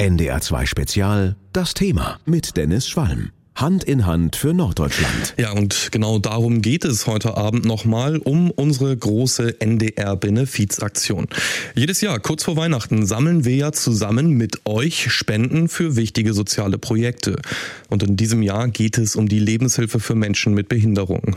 NDR 2 Spezial, das Thema mit Dennis Schwalm. Hand in Hand für Norddeutschland. Ja, und genau darum geht es heute Abend nochmal um unsere große NDR-Benefizaktion. Jedes Jahr, kurz vor Weihnachten, sammeln wir ja zusammen mit euch Spenden für wichtige soziale Projekte. Und in diesem Jahr geht es um die Lebenshilfe für Menschen mit Behinderungen.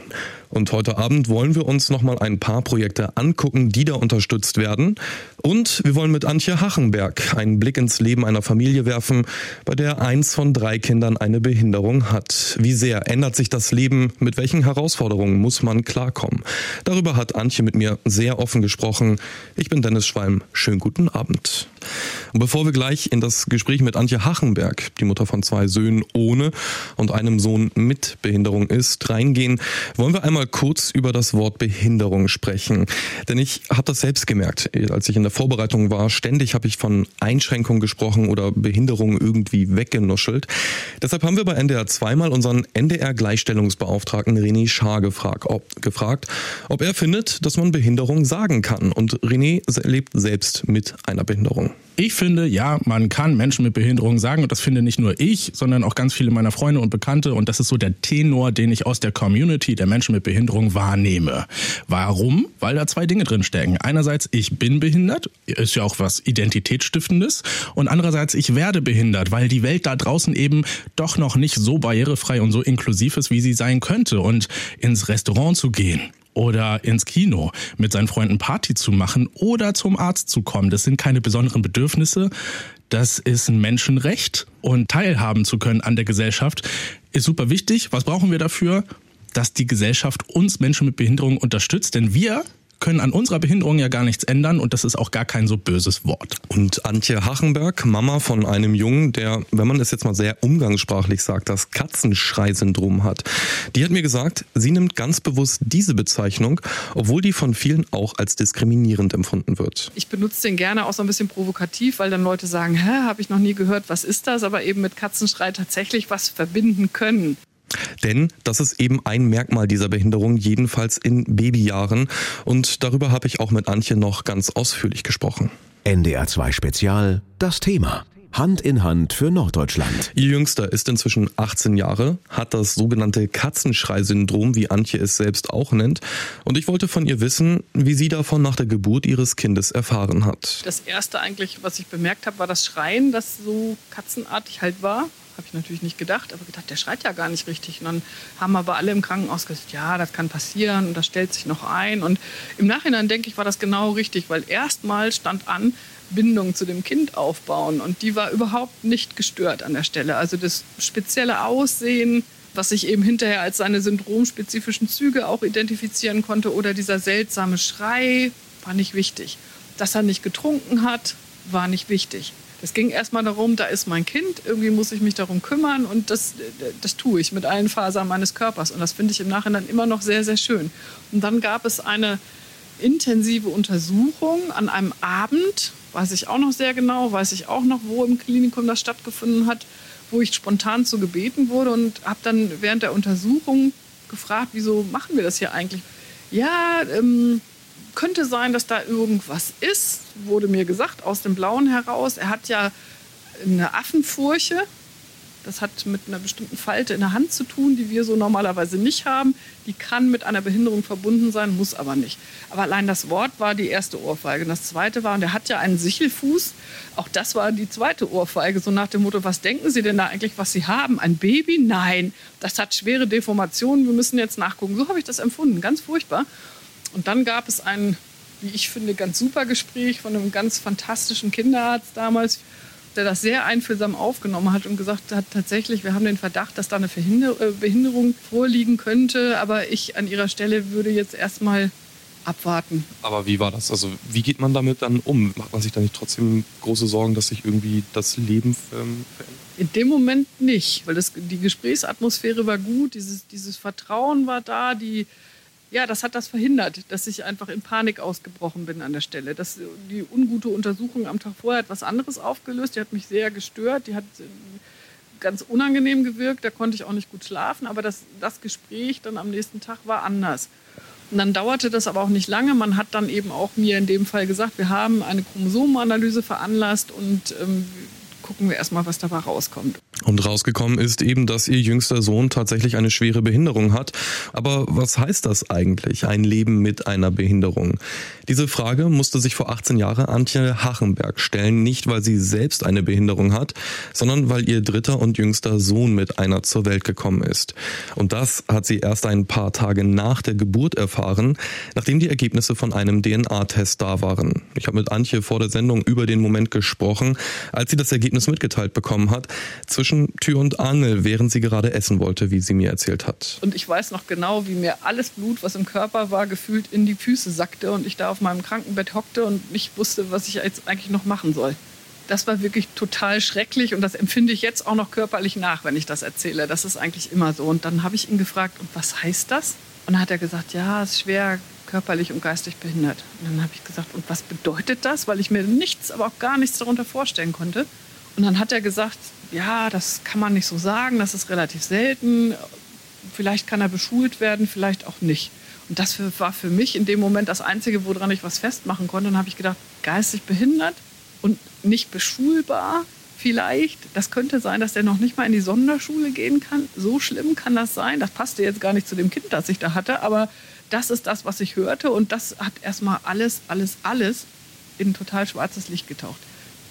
Und heute Abend wollen wir uns nochmal ein paar Projekte angucken, die da unterstützt werden. Und wir wollen mit Antje Hachenberg einen Blick ins Leben einer Familie werfen, bei der eins von drei Kindern eine Behinderung hat. Wie sehr ändert sich das Leben? Mit welchen Herausforderungen muss man klarkommen? Darüber hat Antje mit mir sehr offen gesprochen. Ich bin Dennis Schwalm. Schönen guten Abend. Und bevor wir gleich in das Gespräch mit Antje Hachenberg, die Mutter von zwei Söhnen ohne und einem Sohn mit Behinderung ist, reingehen, wollen wir einmal kurz über das Wort Behinderung sprechen. Denn ich habe das selbst gemerkt, als ich in der Vorbereitung war. Ständig habe ich von Einschränkung gesprochen oder Behinderung irgendwie weggenuschelt. Deshalb haben wir bei NDR zweimal unseren NDR-Gleichstellungsbeauftragten René Schaar gefragt ob, gefragt, ob er findet, dass man Behinderung sagen kann. Und René lebt selbst mit einer Behinderung. Ich finde, ja, man kann Menschen mit Behinderung sagen, und das finde nicht nur ich, sondern auch ganz viele meiner Freunde und Bekannte. Und das ist so der Tenor, den ich aus der Community der Menschen mit Behinderung wahrnehme. Warum? Weil da zwei Dinge drin stecken. Einerseits, ich bin behindert, ist ja auch was Identitätsstiftendes. Und andererseits, ich werde behindert, weil die Welt da draußen eben doch noch nicht so barrierefrei und so inklusiv ist, wie sie sein könnte. Und ins Restaurant zu gehen, oder ins Kino mit seinen Freunden Party zu machen oder zum Arzt zu kommen. Das sind keine besonderen Bedürfnisse. Das ist ein Menschenrecht und teilhaben zu können an der Gesellschaft ist super wichtig. Was brauchen wir dafür? Dass die Gesellschaft uns Menschen mit Behinderung unterstützt, denn wir können an unserer Behinderung ja gar nichts ändern und das ist auch gar kein so böses Wort. Und Antje Hachenberg, Mama von einem Jungen, der, wenn man es jetzt mal sehr umgangssprachlich sagt, das Katzenschrei-Syndrom hat, die hat mir gesagt, sie nimmt ganz bewusst diese Bezeichnung, obwohl die von vielen auch als diskriminierend empfunden wird. Ich benutze den gerne auch so ein bisschen provokativ, weil dann Leute sagen, hä, habe ich noch nie gehört, was ist das? Aber eben mit Katzenschrei tatsächlich was verbinden können. Denn das ist eben ein Merkmal dieser Behinderung, jedenfalls in Babyjahren. Und darüber habe ich auch mit Antje noch ganz ausführlich gesprochen. NDR 2 Spezial, das Thema. Hand in Hand für Norddeutschland. Ihr Jüngster ist inzwischen 18 Jahre, hat das sogenannte Katzenschrei-Syndrom, wie Antje es selbst auch nennt. Und ich wollte von ihr wissen, wie sie davon nach der Geburt ihres Kindes erfahren hat. Das erste eigentlich, was ich bemerkt habe, war das Schreien, das so katzenartig halt war. Habe ich natürlich nicht gedacht, aber gedacht, der schreit ja gar nicht richtig. Und dann haben aber alle im Krankenhaus gesagt, ja, das kann passieren und das stellt sich noch ein. Und im Nachhinein denke ich, war das genau richtig, weil erstmal stand an, Bindung zu dem Kind aufbauen. Und die war überhaupt nicht gestört an der Stelle. Also das spezielle Aussehen, was sich eben hinterher als seine syndromspezifischen Züge auch identifizieren konnte, oder dieser seltsame Schrei, war nicht wichtig. Dass er nicht getrunken hat, war nicht wichtig. Es ging erstmal darum, da ist mein Kind, irgendwie muss ich mich darum kümmern und das, das tue ich mit allen Fasern meines Körpers. Und das finde ich im Nachhinein immer noch sehr, sehr schön. Und dann gab es eine intensive Untersuchung an einem Abend, weiß ich auch noch sehr genau, weiß ich auch noch, wo im Klinikum das stattgefunden hat, wo ich spontan zu gebeten wurde und habe dann während der Untersuchung gefragt, wieso machen wir das hier eigentlich? Ja, ähm, könnte sein, dass da irgendwas ist, wurde mir gesagt, aus dem Blauen heraus. Er hat ja eine Affenfurche. Das hat mit einer bestimmten Falte in der Hand zu tun, die wir so normalerweise nicht haben. Die kann mit einer Behinderung verbunden sein, muss aber nicht. Aber allein das Wort war die erste Ohrfeige. Und das zweite war, und er hat ja einen Sichelfuß. Auch das war die zweite Ohrfeige. So nach dem Motto, was denken Sie denn da eigentlich, was Sie haben? Ein Baby? Nein, das hat schwere Deformationen. Wir müssen jetzt nachgucken. So habe ich das empfunden. Ganz furchtbar. Und dann gab es ein, wie ich finde, ganz super Gespräch von einem ganz fantastischen Kinderarzt damals, der das sehr einfühlsam aufgenommen hat und gesagt hat, tatsächlich, wir haben den Verdacht, dass da eine äh, Behinderung vorliegen könnte, aber ich an ihrer Stelle würde jetzt erstmal abwarten. Aber wie war das? Also wie geht man damit dann um? Macht man sich da nicht trotzdem große Sorgen, dass sich irgendwie das Leben verändert? In dem Moment nicht, weil das, die Gesprächsatmosphäre war gut, dieses, dieses Vertrauen war da, die, ja, das hat das verhindert, dass ich einfach in Panik ausgebrochen bin an der Stelle. Das, die ungute Untersuchung am Tag vorher hat was anderes aufgelöst. Die hat mich sehr gestört. Die hat äh, ganz unangenehm gewirkt. Da konnte ich auch nicht gut schlafen. Aber das, das Gespräch dann am nächsten Tag war anders. Und dann dauerte das aber auch nicht lange. Man hat dann eben auch mir in dem Fall gesagt, wir haben eine Chromosomenanalyse veranlasst und ähm, gucken wir erstmal, was dabei rauskommt. Und rausgekommen ist eben, dass ihr jüngster Sohn tatsächlich eine schwere Behinderung hat. Aber was heißt das eigentlich, ein Leben mit einer Behinderung? Diese Frage musste sich vor 18 Jahren Antje Hachenberg stellen, nicht weil sie selbst eine Behinderung hat, sondern weil ihr dritter und jüngster Sohn mit einer zur Welt gekommen ist. Und das hat sie erst ein paar Tage nach der Geburt erfahren, nachdem die Ergebnisse von einem DNA-Test da waren. Ich habe mit Antje vor der Sendung über den Moment gesprochen, als sie das Ergebnis mitgeteilt bekommen hat. Zwischen zwischen Tür und Angel, während sie gerade essen wollte, wie sie mir erzählt hat. Und ich weiß noch genau, wie mir alles Blut, was im Körper war, gefühlt in die Füße sackte und ich da auf meinem Krankenbett hockte und nicht wusste, was ich jetzt eigentlich noch machen soll. Das war wirklich total schrecklich und das empfinde ich jetzt auch noch körperlich nach, wenn ich das erzähle. Das ist eigentlich immer so. Und dann habe ich ihn gefragt, und was heißt das? Und dann hat er gesagt, ja, es ist schwer körperlich und geistig behindert. Und dann habe ich gesagt, und was bedeutet das? Weil ich mir nichts, aber auch gar nichts darunter vorstellen konnte. Und dann hat er gesagt, ja, das kann man nicht so sagen, das ist relativ selten. Vielleicht kann er beschult werden, vielleicht auch nicht. Und das war für mich in dem Moment das Einzige, woran ich was festmachen konnte. Und dann habe ich gedacht, geistig behindert und nicht beschulbar vielleicht. Das könnte sein, dass der noch nicht mal in die Sonderschule gehen kann. So schlimm kann das sein. Das passte jetzt gar nicht zu dem Kind, das ich da hatte. Aber das ist das, was ich hörte. Und das hat erstmal alles, alles, alles in total schwarzes Licht getaucht.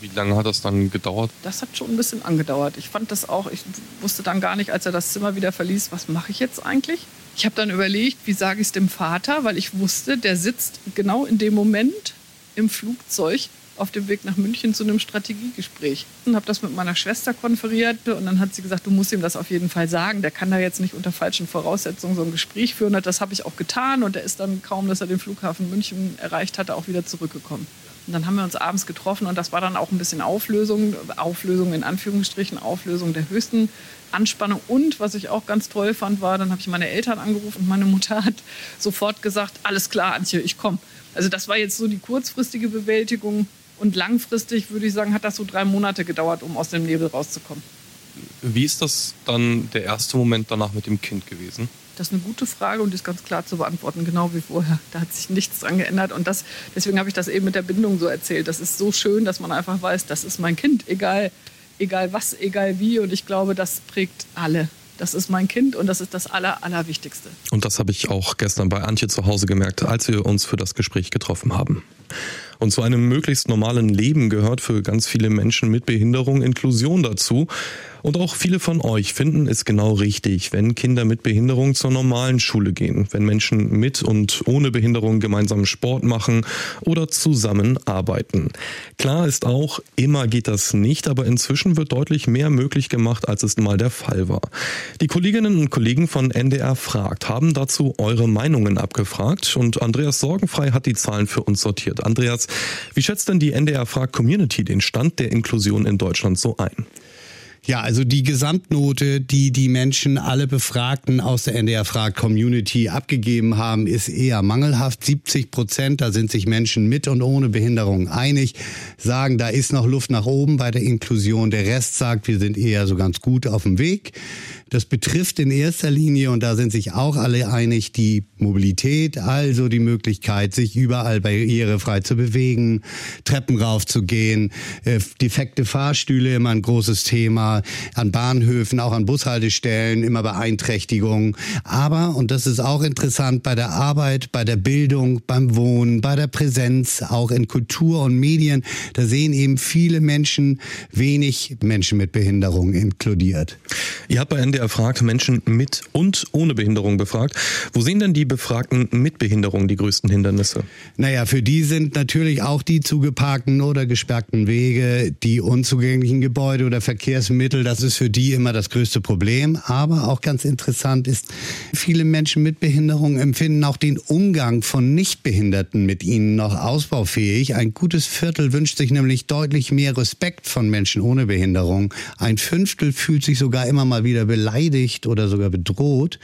Wie lange hat das dann gedauert? Das hat schon ein bisschen angedauert. Ich fand das auch, ich wusste dann gar nicht, als er das Zimmer wieder verließ, was mache ich jetzt eigentlich? Ich habe dann überlegt, wie sage ich es dem Vater, weil ich wusste, der sitzt genau in dem Moment im Flugzeug auf dem Weg nach München zu einem Strategiegespräch. Und habe das mit meiner Schwester konferiert und dann hat sie gesagt, du musst ihm das auf jeden Fall sagen. Der kann da jetzt nicht unter falschen Voraussetzungen so ein Gespräch führen. Und das habe ich auch getan und er ist dann kaum, dass er den Flughafen München erreicht hatte, auch wieder zurückgekommen. Und dann haben wir uns abends getroffen und das war dann auch ein bisschen Auflösung, Auflösung in Anführungsstrichen, Auflösung der höchsten Anspannung. Und was ich auch ganz toll fand, war, dann habe ich meine Eltern angerufen und meine Mutter hat sofort gesagt, alles klar, Antje, ich komme. Also das war jetzt so die kurzfristige Bewältigung. Und langfristig würde ich sagen, hat das so drei Monate gedauert, um aus dem Nebel rauszukommen. Wie ist das dann der erste Moment danach mit dem Kind gewesen? Das ist eine gute Frage und die ist ganz klar zu beantworten, genau wie vorher. Da hat sich nichts dran geändert. Und das, deswegen habe ich das eben mit der Bindung so erzählt. Das ist so schön, dass man einfach weiß, das ist mein Kind, egal, egal was, egal wie. Und ich glaube, das prägt alle. Das ist mein Kind und das ist das Aller, Allerwichtigste. Und das habe ich auch gestern bei Antje zu Hause gemerkt, als wir uns für das Gespräch getroffen haben. Und zu einem möglichst normalen Leben gehört für ganz viele Menschen mit Behinderung Inklusion dazu. Und auch viele von euch finden es genau richtig, wenn Kinder mit Behinderung zur normalen Schule gehen, wenn Menschen mit und ohne Behinderung gemeinsam Sport machen oder zusammen arbeiten. Klar ist auch, immer geht das nicht, aber inzwischen wird deutlich mehr möglich gemacht, als es mal der Fall war. Die Kolleginnen und Kollegen von NDR Fragt haben dazu eure Meinungen abgefragt und Andreas Sorgenfrei hat die Zahlen für uns sortiert. Andreas, wie schätzt denn die NDR Frag Community den Stand der Inklusion in Deutschland so ein? Ja, also die Gesamtnote, die die Menschen, alle Befragten aus der NDR Frag Community abgegeben haben, ist eher mangelhaft. 70 Prozent, da sind sich Menschen mit und ohne Behinderung einig, sagen, da ist noch Luft nach oben bei der Inklusion. Der Rest sagt, wir sind eher so ganz gut auf dem Weg. Das betrifft in erster Linie, und da sind sich auch alle einig, die Mobilität, also die Möglichkeit, sich überall barrierefrei zu bewegen, Treppen raufzugehen, äh, defekte Fahrstühle immer ein großes Thema, an Bahnhöfen, auch an Bushaltestellen immer Beeinträchtigungen. Aber, und das ist auch interessant, bei der Arbeit, bei der Bildung, beim Wohnen, bei der Präsenz, auch in Kultur und Medien, da sehen eben viele Menschen wenig Menschen mit Behinderung inkludiert. Ihr habt bei NDR erfragt, Menschen mit und ohne Behinderung befragt. Wo sehen denn die Befragten mit Behinderung die größten Hindernisse? Naja, für die sind natürlich auch die zugeparkten oder gesperrten Wege, die unzugänglichen Gebäude oder Verkehrsmittel, das ist für die immer das größte Problem. Aber auch ganz interessant ist, viele Menschen mit Behinderung empfinden auch den Umgang von Nichtbehinderten mit ihnen noch ausbaufähig. Ein gutes Viertel wünscht sich nämlich deutlich mehr Respekt von Menschen ohne Behinderung. Ein Fünftel fühlt sich sogar immer mal wieder beleidigt oder sogar bedroht.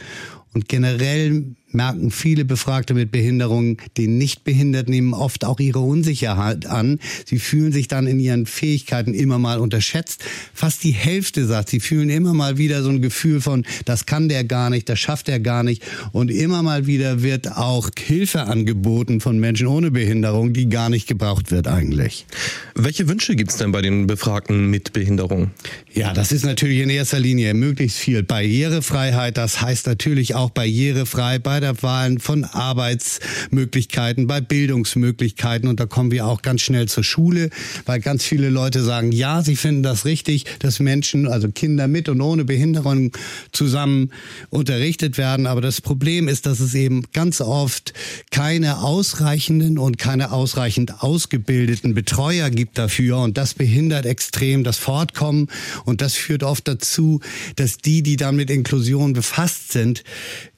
Und generell merken viele Befragte mit Behinderungen, den Nichtbehinderten nehmen oft auch ihre Unsicherheit an. Sie fühlen sich dann in ihren Fähigkeiten immer mal unterschätzt. Fast die Hälfte sagt, sie fühlen immer mal wieder so ein Gefühl von, das kann der gar nicht, das schafft er gar nicht. Und immer mal wieder wird auch Hilfe angeboten von Menschen ohne Behinderung, die gar nicht gebraucht wird eigentlich. Welche Wünsche gibt es denn bei den Befragten mit Behinderung? Ja, das ist natürlich in erster Linie möglichst viel Barrierefreiheit. Das heißt natürlich auch barrierefrei bei der Wahl von Arbeitsmöglichkeiten, bei Bildungsmöglichkeiten. Und da kommen wir auch ganz schnell zur Schule, weil ganz viele Leute sagen, ja, sie finden das richtig, dass Menschen, also Kinder mit und ohne Behinderung zusammen unterrichtet werden. Aber das Problem ist, dass es eben ganz oft keine ausreichenden und keine ausreichend ausgebildeten Betreuer gibt dafür. Und das behindert extrem das Fortkommen. Und das führt oft dazu, dass die, die dann mit Inklusion befasst sind,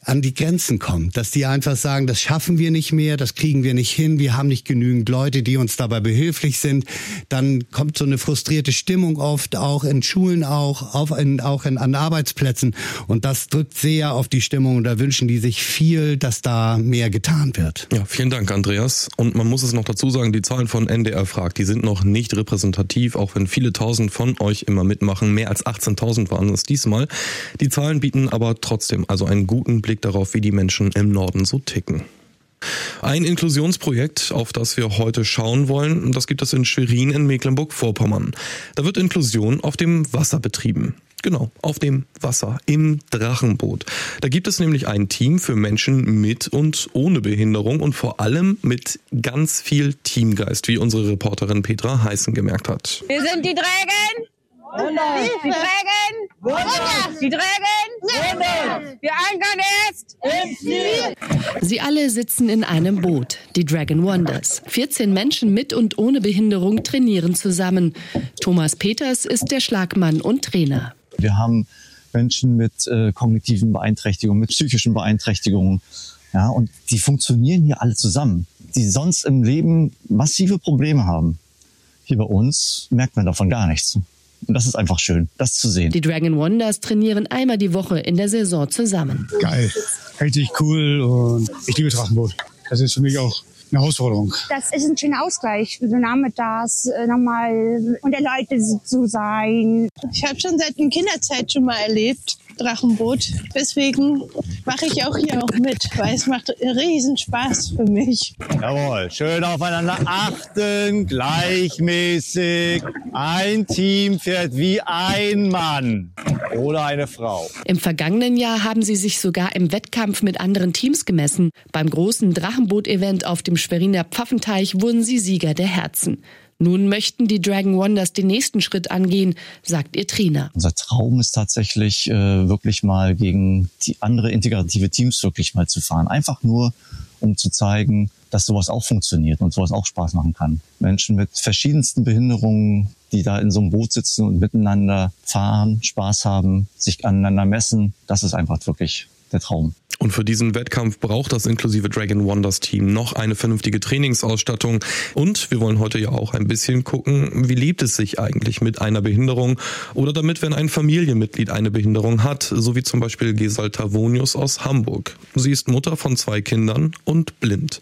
an die Grenzen kommen, dass die einfach sagen, das schaffen wir nicht mehr, das kriegen wir nicht hin, wir haben nicht genügend Leute, die uns dabei behilflich sind. Dann kommt so eine frustrierte Stimmung oft, auch in Schulen auch, auf in, auch in, an Arbeitsplätzen. Und das drückt sehr auf die Stimmung und da wünschen die sich viel, dass da mehr getan wird. Ja, vielen Dank, Andreas. Und man muss es noch dazu sagen, die Zahlen von NDR fragt, die sind noch nicht repräsentativ, auch wenn viele tausend von euch immer mitmachen. Mehr als 18.000 waren es diesmal. Die Zahlen bieten aber trotzdem also einen guten Blick Blick darauf, wie die Menschen im Norden so ticken. Ein Inklusionsprojekt, auf das wir heute schauen wollen, das gibt es in Schwerin in Mecklenburg-Vorpommern. Da wird Inklusion auf dem Wasser betrieben. Genau, auf dem Wasser, im Drachenboot. Da gibt es nämlich ein Team für Menschen mit und ohne Behinderung und vor allem mit ganz viel Teamgeist, wie unsere Reporterin Petra Heißen gemerkt hat. Wir sind die Dragon die Trägen? Die Trägen? Wir ankern erst Sie alle sitzen in einem Boot, die Dragon Wonders. 14 Menschen mit und ohne Behinderung trainieren zusammen. Thomas Peters ist der Schlagmann und Trainer. Wir haben Menschen mit äh, kognitiven Beeinträchtigungen, mit psychischen Beeinträchtigungen. Ja, und die funktionieren hier alle zusammen, die sonst im Leben massive Probleme haben. Hier bei uns merkt man davon gar nichts. Und das ist einfach schön, das zu sehen. Die Dragon Wonders trainieren einmal die Woche in der Saison zusammen. Geil, richtig cool und ich liebe Drachenboot. Das ist für mich auch eine Herausforderung. Das ist ein schöner Ausgleich, so nachmittags äh, nochmal unter Leute zu sein. Ich habe schon seit der Kinderzeit schon mal erlebt, Drachenboot. Deswegen mache ich auch hier auch mit, weil es macht riesen Spaß für mich. Jawohl, schön aufeinander achten, gleichmäßig. Ein Team fährt wie ein Mann oder eine Frau. Im vergangenen Jahr haben sie sich sogar im Wettkampf mit anderen Teams gemessen. Beim großen Drachenboot-Event auf dem Schweriner Pfaffenteich wurden sie Sieger der Herzen. Nun möchten die Dragon Wonders den nächsten Schritt angehen, sagt ihr Trainer. Unser Traum ist tatsächlich äh, wirklich mal gegen die andere integrative Teams wirklich mal zu fahren. Einfach nur, um zu zeigen, dass sowas auch funktioniert und sowas auch Spaß machen kann. Menschen mit verschiedensten Behinderungen, die da in so einem Boot sitzen und miteinander fahren, Spaß haben, sich aneinander messen, das ist einfach wirklich der Traum. Und für diesen Wettkampf braucht das inklusive Dragon Wonders Team noch eine vernünftige Trainingsausstattung. Und wir wollen heute ja auch ein bisschen gucken, wie lebt es sich eigentlich mit einer Behinderung oder damit, wenn ein Familienmitglied eine Behinderung hat, so wie zum Beispiel Gesal Tavonius aus Hamburg. Sie ist Mutter von zwei Kindern und blind.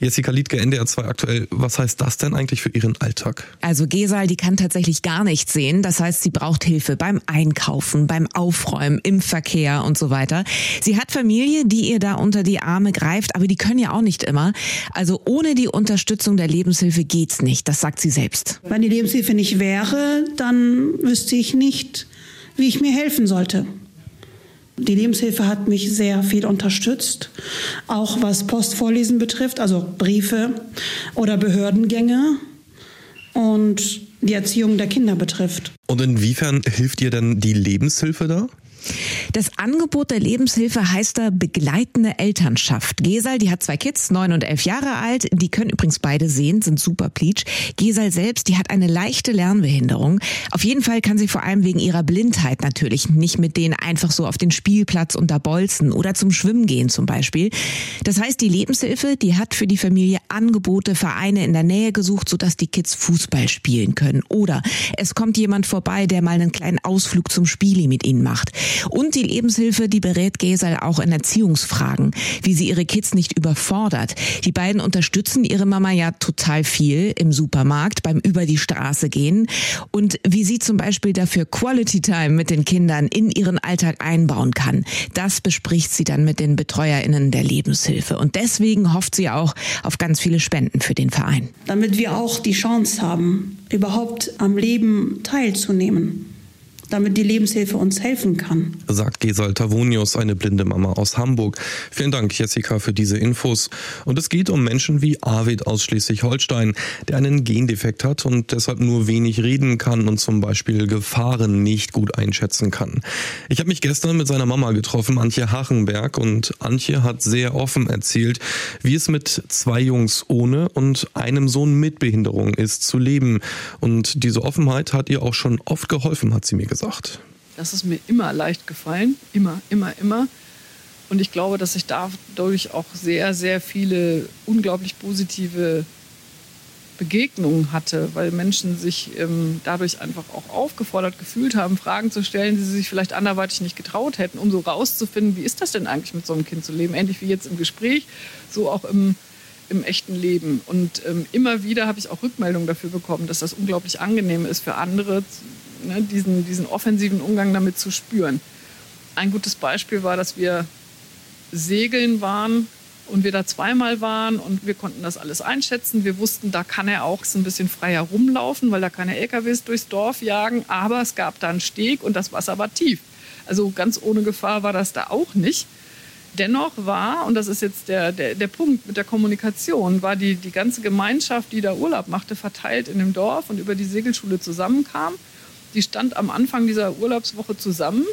Jessica Liedke, NDR 2 aktuell, was heißt das denn eigentlich für ihren Alltag? Also Gesal, die kann tatsächlich gar nichts sehen. Das heißt, sie braucht Hilfe beim Einkaufen, beim Aufräumen, im Verkehr und so weiter. Sie hat Familie die ihr da unter die Arme greift, aber die können ja auch nicht immer. Also ohne die Unterstützung der Lebenshilfe geht's nicht, das sagt sie selbst. Wenn die Lebenshilfe nicht wäre, dann wüsste ich nicht, wie ich mir helfen sollte. Die Lebenshilfe hat mich sehr viel unterstützt, auch was Postvorlesen betrifft, also Briefe oder Behördengänge und die Erziehung der Kinder betrifft. Und inwiefern hilft dir denn die Lebenshilfe da? Das Angebot der Lebenshilfe heißt da begleitende Elternschaft. Gesal, die hat zwei Kids, neun und elf Jahre alt. Die können übrigens beide sehen, sind super pleatsch. Gesal selbst, die hat eine leichte Lernbehinderung. Auf jeden Fall kann sie vor allem wegen ihrer Blindheit natürlich nicht mit denen einfach so auf den Spielplatz unter Bolzen oder zum Schwimmen gehen zum Beispiel. Das heißt, die Lebenshilfe, die hat für die Familie Angebote, Vereine in der Nähe gesucht, sodass die Kids Fußball spielen können. Oder es kommt jemand vorbei, der mal einen kleinen Ausflug zum Spieli mit ihnen macht. Und die Lebenshilfe, die berät Gesal auch in Erziehungsfragen, wie sie ihre Kids nicht überfordert. Die beiden unterstützen ihre Mama ja total viel im Supermarkt beim über die Straße gehen und wie sie zum Beispiel dafür Quality Time mit den Kindern in ihren Alltag einbauen kann. Das bespricht sie dann mit den BetreuerInnen der Lebenshilfe. Und deswegen hofft sie auch auf ganz viele Spenden für den Verein. Damit wir auch die Chance haben, überhaupt am Leben teilzunehmen damit die Lebenshilfe uns helfen kann. Sagt Gesal Tavonius, eine blinde Mama aus Hamburg. Vielen Dank, Jessica, für diese Infos. Und es geht um Menschen wie Arvid aus Schleswig-Holstein, der einen Gendefekt hat und deshalb nur wenig reden kann und zum Beispiel Gefahren nicht gut einschätzen kann. Ich habe mich gestern mit seiner Mama getroffen, Antje Hachenberg, und Antje hat sehr offen erzählt, wie es mit zwei Jungs ohne und einem Sohn mit Behinderung ist zu leben. Und diese Offenheit hat ihr auch schon oft geholfen, hat sie mir gesagt gesagt? Das ist mir immer leicht gefallen. Immer, immer, immer. Und ich glaube, dass ich dadurch auch sehr, sehr viele unglaublich positive Begegnungen hatte, weil Menschen sich ähm, dadurch einfach auch aufgefordert gefühlt haben, Fragen zu stellen, die sie sich vielleicht anderweitig nicht getraut hätten, um so rauszufinden, wie ist das denn eigentlich mit so einem Kind zu leben? Ähnlich wie jetzt im Gespräch, so auch im, im echten Leben. Und ähm, immer wieder habe ich auch Rückmeldungen dafür bekommen, dass das unglaublich angenehm ist für andere, ne, diesen, diesen offensiven Umgang damit zu spüren. Ein gutes Beispiel war, dass wir segeln waren und wir da zweimal waren und wir konnten das alles einschätzen. Wir wussten, da kann er auch so ein bisschen freier rumlaufen, weil da keine LKWs durchs Dorf jagen. Aber es gab da einen Steg und das Wasser war tief. Also ganz ohne Gefahr war das da auch nicht. Dennoch war, und das ist jetzt der, der, der Punkt mit der Kommunikation, war die, die ganze Gemeinschaft, die da Urlaub machte, verteilt in dem Dorf und über die Segelschule zusammenkam die stand am Anfang dieser Urlaubswoche zusammen.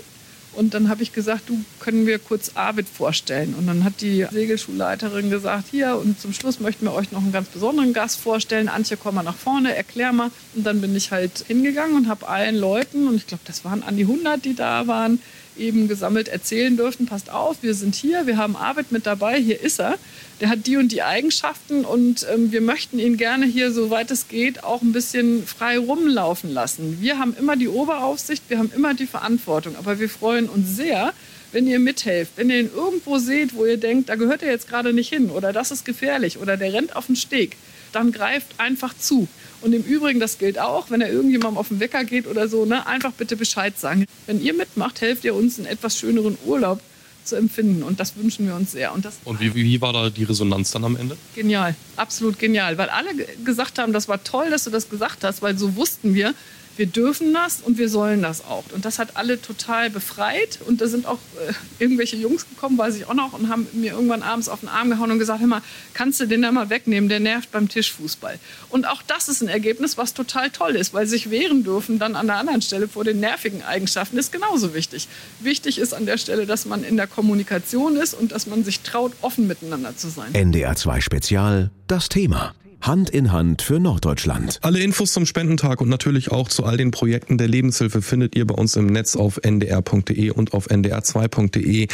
Und dann habe ich gesagt, du können wir kurz Arvid vorstellen. Und dann hat die Segelschulleiterin gesagt, hier und zum Schluss möchten wir euch noch einen ganz besonderen Gast vorstellen. Antje, komm mal nach vorne, erklär mal. Und dann bin ich halt hingegangen und habe allen Leuten, und ich glaube, das waren an die 100, die da waren, eben gesammelt erzählen dürften, passt auf, wir sind hier, wir haben Arvid mit dabei, hier ist er. Der hat die und die Eigenschaften und ähm, wir möchten ihn gerne hier, soweit es geht, auch ein bisschen frei rumlaufen lassen. Wir haben immer die Oberaufsicht, wir haben immer die Verantwortung, aber wir freuen uns sehr, wenn ihr mithelft, wenn ihr ihn irgendwo seht, wo ihr denkt, da gehört er jetzt gerade nicht hin oder das ist gefährlich oder der rennt auf den Steg, dann greift einfach zu. Und im Übrigen, das gilt auch, wenn er irgendjemandem auf den Wecker geht oder so, ne, einfach bitte Bescheid sagen. Wenn ihr mitmacht, helft ihr uns, einen etwas schöneren Urlaub zu empfinden. Und das wünschen wir uns sehr. Und, das und wie, wie war da die Resonanz dann am Ende? Genial, absolut genial. Weil alle gesagt haben, das war toll, dass du das gesagt hast, weil so wussten wir, wir dürfen das und wir sollen das auch. Und das hat alle total befreit. Und da sind auch äh, irgendwelche Jungs gekommen, weiß ich auch noch, und haben mir irgendwann abends auf den Arm gehauen und gesagt, hör mal, kannst du den da mal wegnehmen, der nervt beim Tischfußball. Und auch das ist ein Ergebnis, was total toll ist, weil sich wehren dürfen dann an der anderen Stelle vor den nervigen Eigenschaften ist genauso wichtig. Wichtig ist an der Stelle, dass man in der Kommunikation ist und dass man sich traut, offen miteinander zu sein. NDR 2 Spezial, das Thema. Hand in Hand für Norddeutschland. Alle Infos zum Spendentag und natürlich auch zu all den Projekten der Lebenshilfe findet ihr bei uns im Netz auf ndr.de und auf ndr2.de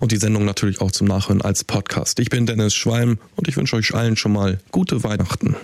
und die Sendung natürlich auch zum Nachhören als Podcast. Ich bin Dennis Schwalm und ich wünsche euch allen schon mal gute Weihnachten.